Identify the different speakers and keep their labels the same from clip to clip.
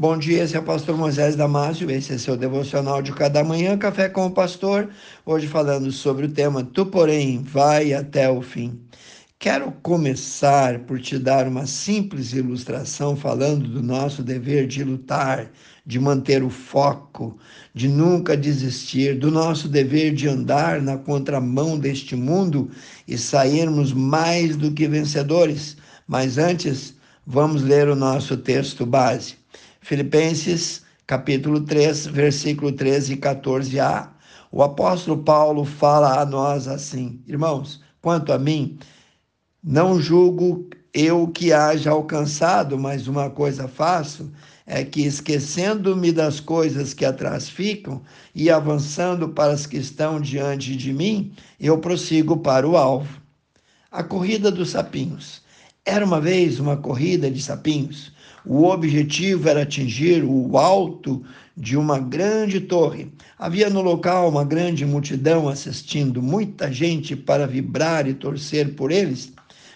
Speaker 1: Bom dia, esse é o pastor Moisés Damásio, esse é seu devocional de cada manhã, Café com o Pastor, hoje falando sobre o tema Tu, porém, vai até o fim. Quero começar por te dar uma simples ilustração falando do nosso dever de lutar, de manter o foco, de nunca desistir, do nosso dever de andar na contramão deste mundo e sairmos mais do que vencedores. Mas antes, vamos ler o nosso texto base. Filipenses capítulo 3, versículo 13 e 14a. O apóstolo Paulo fala a nós assim: Irmãos, quanto a mim, não julgo eu que haja alcançado, mas uma coisa faço, é que esquecendo-me das coisas que atrás ficam e avançando para as que estão diante de mim, eu prossigo para o alvo. A corrida dos sapinhos. Era uma vez uma corrida de sapinhos. O objetivo era atingir o alto de uma grande torre. Havia no local uma grande multidão assistindo, muita gente para vibrar e torcer por eles.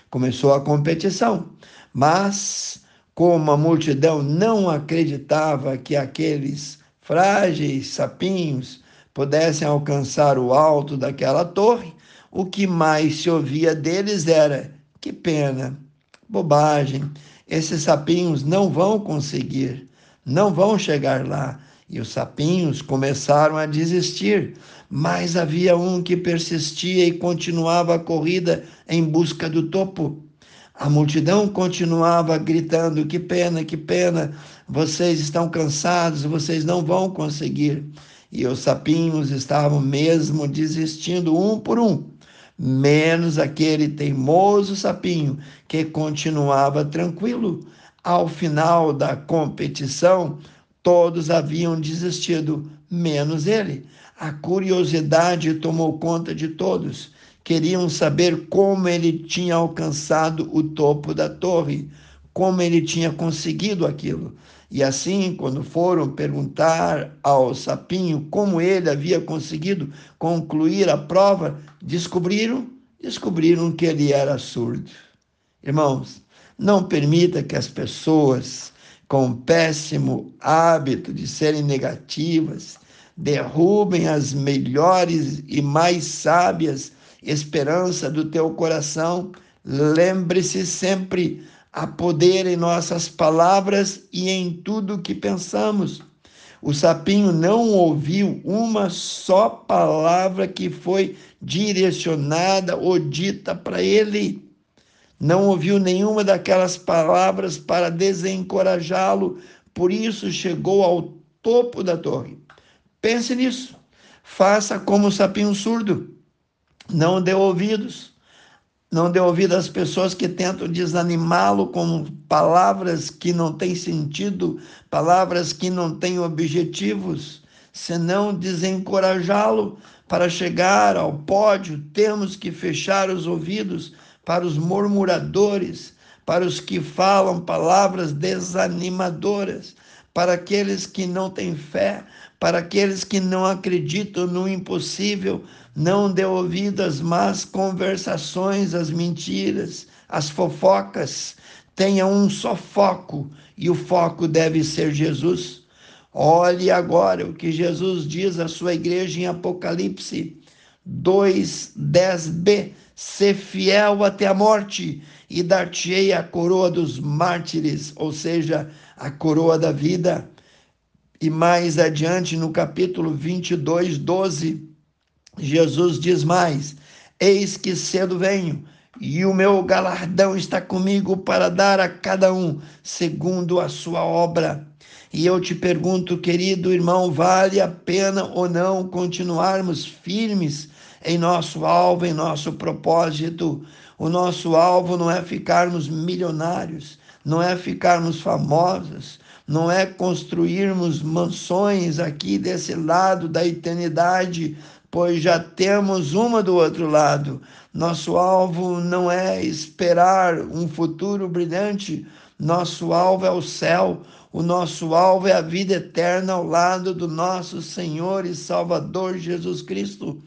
Speaker 1: Começou a competição, mas como a multidão não acreditava que aqueles frágeis sapinhos pudessem alcançar o alto daquela torre, o que mais se ouvia deles era: que pena, bobagem, esses sapinhos não vão conseguir, não vão chegar lá. E os sapinhos começaram a desistir, mas havia um que persistia e continuava a corrida em busca do topo. A multidão continuava gritando: Que pena, que pena, vocês estão cansados, vocês não vão conseguir. E os sapinhos estavam mesmo desistindo um por um menos aquele teimoso sapinho que continuava tranquilo. Ao final da competição, todos haviam desistido, menos ele. A curiosidade tomou conta de todos. Queriam saber como ele tinha alcançado o topo da torre, como ele tinha conseguido aquilo. E assim, quando foram perguntar ao sapinho como ele havia conseguido concluir a prova, descobriram, descobriram que ele era surdo. Irmãos, não permita que as pessoas com péssimo hábito de serem negativas derrubem as melhores e mais sábias esperanças do teu coração. Lembre-se sempre Há poder em nossas palavras e em tudo que pensamos. O sapinho não ouviu uma só palavra que foi direcionada ou dita para ele. Não ouviu nenhuma daquelas palavras para desencorajá-lo, por isso chegou ao topo da torre. Pense nisso. Faça como o sapinho surdo. Não dê ouvidos não dê ouvido às pessoas que tentam desanimá-lo com palavras que não têm sentido, palavras que não têm objetivos, senão desencorajá-lo para chegar ao pódio. Temos que fechar os ouvidos para os murmuradores, para os que falam palavras desanimadoras, para aqueles que não têm fé, para aqueles que não acreditam no impossível, não dê ouvido às más conversações, às mentiras, às fofocas. Tenha um só foco e o foco deve ser Jesus. Olhe agora o que Jesus diz à sua igreja em Apocalipse 2, 10b. Ser fiel até a morte e dar-te-ei a coroa dos mártires, ou seja, a coroa da vida. E mais adiante, no capítulo 22, 12, Jesus diz mais: Eis que cedo venho, e o meu galardão está comigo para dar a cada um segundo a sua obra. E eu te pergunto, querido irmão, vale a pena ou não continuarmos firmes em nosso alvo, em nosso propósito? O nosso alvo não é ficarmos milionários, não é ficarmos famosos, não é construirmos mansões aqui desse lado da eternidade, pois já temos uma do outro lado. Nosso alvo não é esperar um futuro brilhante, nosso alvo é o céu, o nosso alvo é a vida eterna ao lado do nosso Senhor e Salvador Jesus Cristo.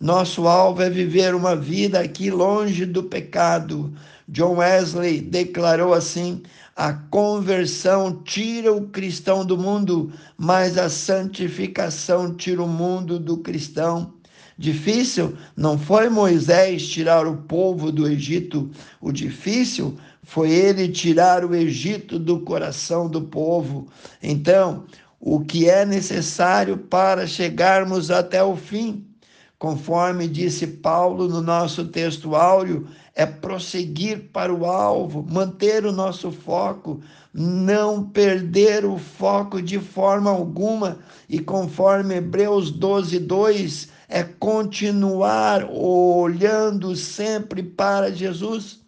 Speaker 1: Nosso alvo é viver uma vida aqui longe do pecado. John Wesley declarou assim: A conversão tira o cristão do mundo, mas a santificação tira o mundo do cristão. Difícil não foi Moisés tirar o povo do Egito, o difícil foi ele tirar o Egito do coração do povo. Então, o que é necessário para chegarmos até o fim? Conforme disse Paulo no nosso texto áureo, é prosseguir para o alvo, manter o nosso foco, não perder o foco de forma alguma, e conforme Hebreus 12, 2, é continuar olhando sempre para Jesus.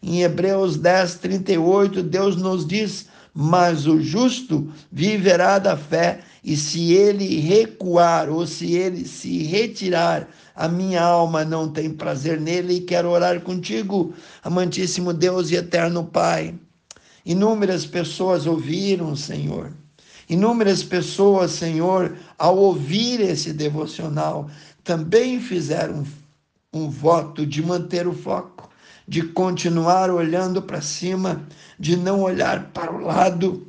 Speaker 1: Em Hebreus 10, 38, Deus nos diz: Mas o justo viverá da fé, e se ele recuar ou se ele se retirar, a minha alma não tem prazer nele e quero orar contigo, amantíssimo Deus e eterno Pai. Inúmeras pessoas ouviram, Senhor. Inúmeras pessoas, Senhor, ao ouvir esse devocional, também fizeram um, voto de manter o foco, de continuar olhando para cima, de não olhar para o lado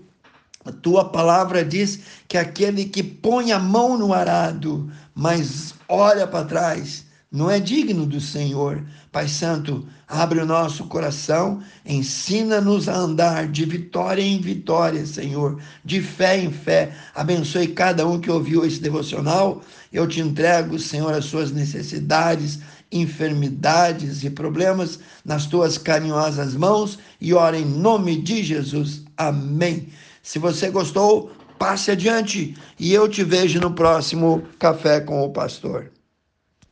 Speaker 1: a tua palavra diz que aquele que põe a mão no arado, mas olha para trás, não é digno do Senhor. Pai Santo, abre o nosso coração, ensina-nos a andar de vitória em vitória, Senhor, de fé em fé. Abençoe cada um que ouviu esse devocional. Eu te entrego, Senhor, as suas necessidades, enfermidades e problemas nas tuas carinhosas mãos e ora em nome de Jesus. Amém. Se você gostou, passe adiante e eu te vejo no próximo Café com o Pastor.